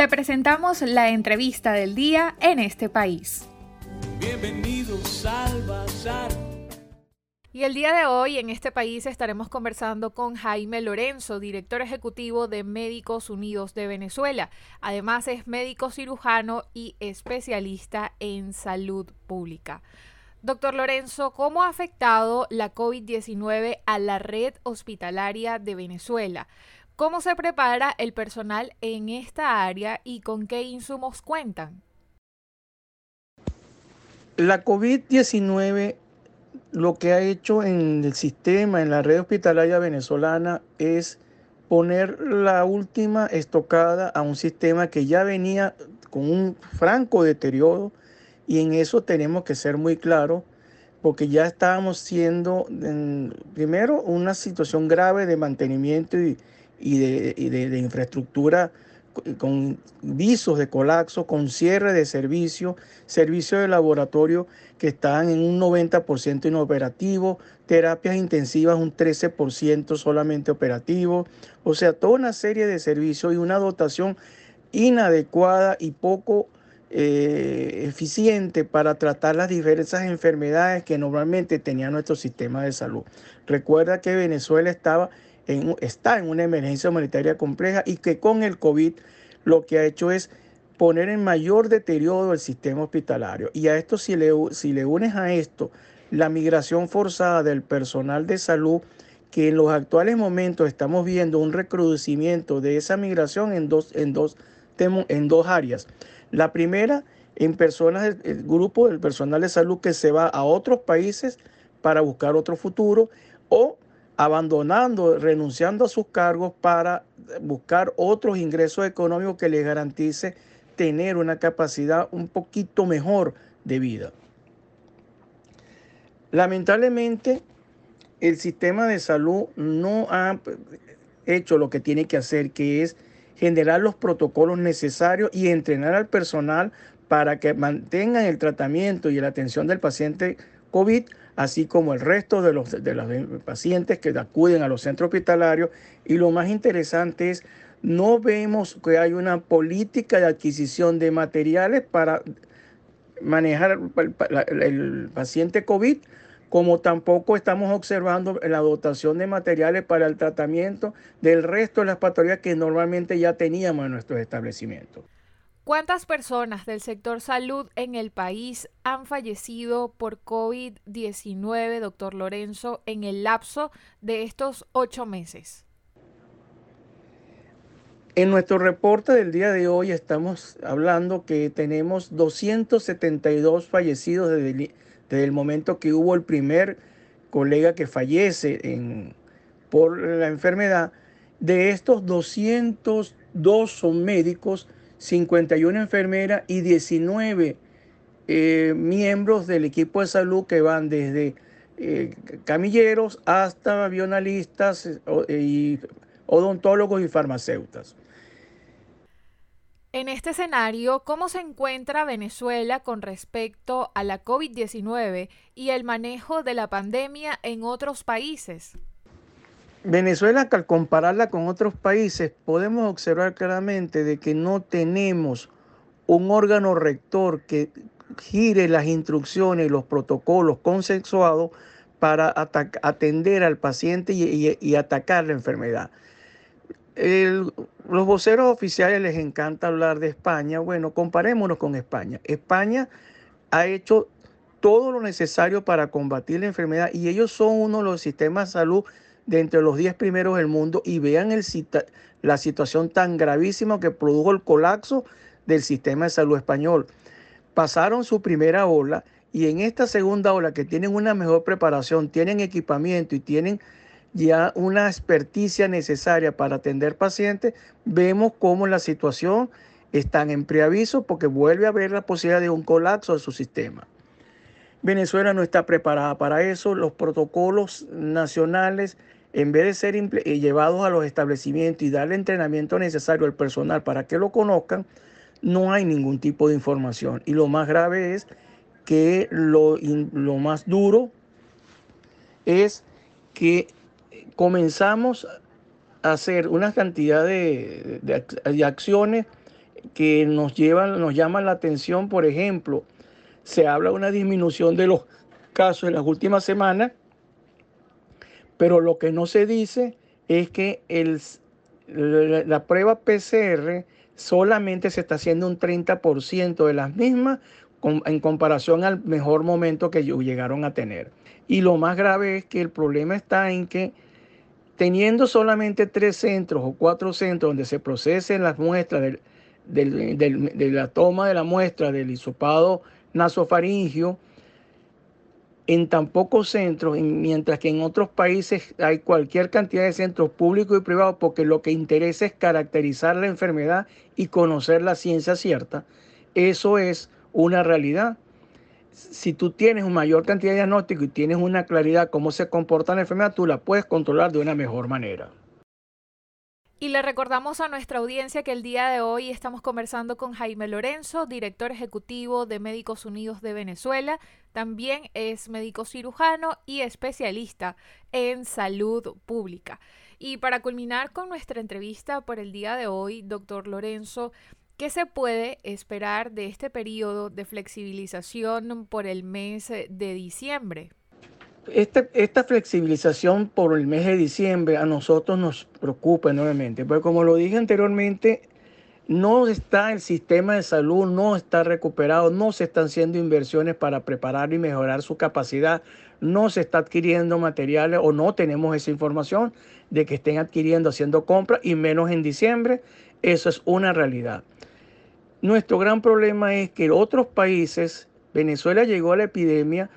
Te presentamos la entrevista del día en este país. Bienvenidos al Bazar. Y el día de hoy en este país estaremos conversando con Jaime Lorenzo, director ejecutivo de Médicos Unidos de Venezuela. Además es médico cirujano y especialista en salud pública. Doctor Lorenzo, ¿cómo ha afectado la COVID-19 a la red hospitalaria de Venezuela? ¿Cómo se prepara el personal en esta área y con qué insumos cuentan? La COVID-19 lo que ha hecho en el sistema, en la red hospitalaria venezolana, es poner la última estocada a un sistema que ya venía con un franco deterioro y en eso tenemos que ser muy claros porque ya estábamos siendo, primero, una situación grave de mantenimiento y, de, infraestructura con visos de colapso, con cierre de servicios, servicios de laboratorio que están en un 90% inoperativo, terapias intensivas un 13% solamente operativo, o sea, toda una serie de servicios y una dotación inadecuada y poco eh, eficiente para tratar las diversas enfermedades que normalmente tenía nuestro sistema de salud. Recuerda que Venezuela estaba en, está en una emergencia humanitaria compleja y que con el COVID lo que ha hecho es poner en mayor deterioro el sistema hospitalario. Y a esto, si le, si le unes a esto la migración forzada del personal de salud, que en los actuales momentos estamos viendo un recrudecimiento de esa migración en dos, en dos, en dos áreas. La primera, en personas, el grupo del personal de salud que se va a otros países para buscar otro futuro o abandonando, renunciando a sus cargos para buscar otros ingresos económicos que les garantice tener una capacidad un poquito mejor de vida. Lamentablemente, el sistema de salud no ha hecho lo que tiene que hacer, que es generar los protocolos necesarios y entrenar al personal para que mantengan el tratamiento y la atención del paciente COVID, así como el resto de los, de los pacientes que acuden a los centros hospitalarios. Y lo más interesante es, no vemos que hay una política de adquisición de materiales para manejar el, el paciente COVID como tampoco estamos observando la dotación de materiales para el tratamiento del resto de las patologías que normalmente ya teníamos en nuestros establecimientos. ¿Cuántas personas del sector salud en el país han fallecido por COVID-19, doctor Lorenzo, en el lapso de estos ocho meses? En nuestro reporte del día de hoy estamos hablando que tenemos 272 fallecidos desde desde el momento que hubo el primer colega que fallece por la enfermedad, de estos 202 son médicos, 51 enfermeras y 19 eh, miembros del equipo de salud que van desde eh, camilleros hasta avionalistas eh, y odontólogos y farmacéuticas. En este escenario, ¿cómo se encuentra Venezuela con respecto a la COVID-19 y el manejo de la pandemia en otros países? Venezuela, al compararla con otros países, podemos observar claramente de que no tenemos un órgano rector que gire las instrucciones y los protocolos consensuados para atender al paciente y atacar la enfermedad los voceros oficiales les encanta hablar de España. Bueno, comparémonos con España. España ha hecho todo lo necesario para combatir la enfermedad y ellos son uno de los sistemas de salud de entre los 10 primeros del mundo y vean la situación tan gravísima que produjo el colapso del sistema de salud español. Pasaron su primera ola y en esta segunda ola que tienen una mejor preparación, tienen equipamiento y tienen ya una experticia necesaria para atender pacientes, vemos cómo la situación está en preaviso porque vuelve a haber la posibilidad de un colapso de su sistema. Venezuela no está preparada para eso, los protocolos nacionales, en vez de ser eh, llevados a los establecimientos y darle entrenamiento necesario al personal para que lo conozcan, no hay ningún tipo de información. Y lo más grave es que lo, lo más duro es que comenzamos a hacer una cantidad de, acciones que nos, llevan, nos llaman la atención, por ejemplo, se habla de una disminución de los casos en las últimas semanas, pero lo que no se dice es que el, la, prueba PCR solamente se está haciendo un 30% de las mismas en comparación al mejor momento que llegaron a tener. Y lo más grave es que el problema está en que teniendo solamente tres centros o cuatro centros donde se procesen las muestras de la toma de la muestra del hisopado nasofaringio, en tan pocos centros, mientras que en otros países hay cualquier cantidad de centros públicos y privados, porque lo que interesa es caracterizar la enfermedad y conocer la ciencia cierta, eso es una realidad si tú tienes una mayor cantidad de diagnóstico y tienes una claridad cómo se comporta la enfermedad, tú la puedes controlar de una mejor manera. Y le recordamos a nuestra audiencia que el día de hoy estamos conversando con Jaime Lorenzo, director ejecutivo de Médicos Unidos de Venezuela. También es médico cirujano y especialista en salud pública. Y para culminar con nuestra entrevista por el día de hoy, doctor Lorenzo, ¿Qué se puede esperar de este periodo de flexibilización por el mes de diciembre? Esta, flexibilización por el mes de diciembre a nosotros nos preocupa enormemente, porque como lo dije anteriormente, no está el sistema de salud, no está recuperado, no se están haciendo inversiones para preparar y mejorar su capacidad, no se está adquiriendo materiales o no tenemos esa información de que estén adquiriendo, haciendo compras y menos en diciembre. Eso es una realidad. Nuestro gran problema es que otros países, Venezuela llegó a la epidemia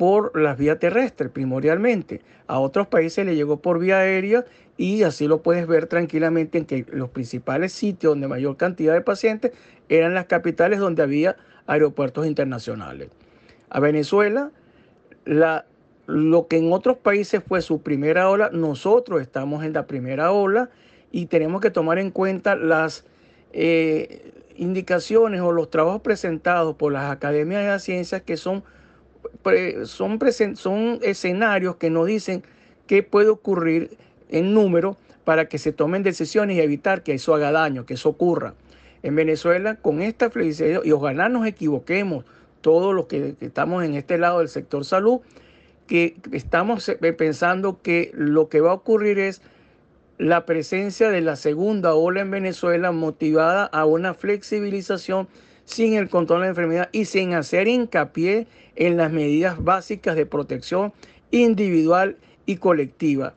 por las vías terrestres primordialmente, a otros países le llegó por vía aérea y así lo puedes ver tranquilamente en que los principales sitios donde mayor cantidad de pacientes eran las capitales donde había aeropuertos internacionales. A Venezuela, la, lo que en otros países fue su primera ola, nosotros estamos en la primera ola y tenemos que tomar en cuenta las... Eh, indicaciones o los trabajos presentados por las academias de las ciencias que son, son, escenarios que nos dicen qué puede ocurrir en número para que se tomen decisiones y evitar que eso haga daño, que eso ocurra. En Venezuela, con esta flexibilidad, y ojalá nos equivoquemos todos los que, que estamos en este lado del sector salud, que estamos eh, pensando que lo que va a ocurrir es la presencia de la segunda ola en Venezuela motivada a una flexibilización sin el control de la enfermedad y sin hacer hincapié en las medidas básicas de protección individual y colectiva.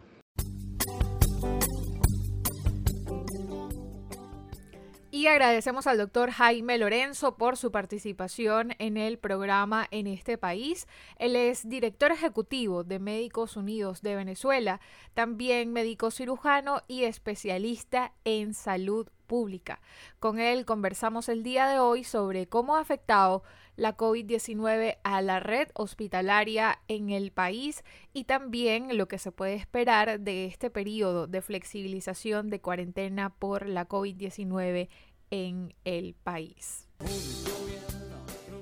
Y agradecemos al doctor Jaime Lorenzo por su participación en el programa en este país. Él es director ejecutivo de Médicos Unidos de Venezuela, también médico cirujano y especialista en salud pública. Con él conversamos el día de hoy sobre cómo ha afectado la COVID-19 a la red hospitalaria en el país y también lo que se puede esperar de este periodo de flexibilización de cuarentena por la COVID-19 en el país.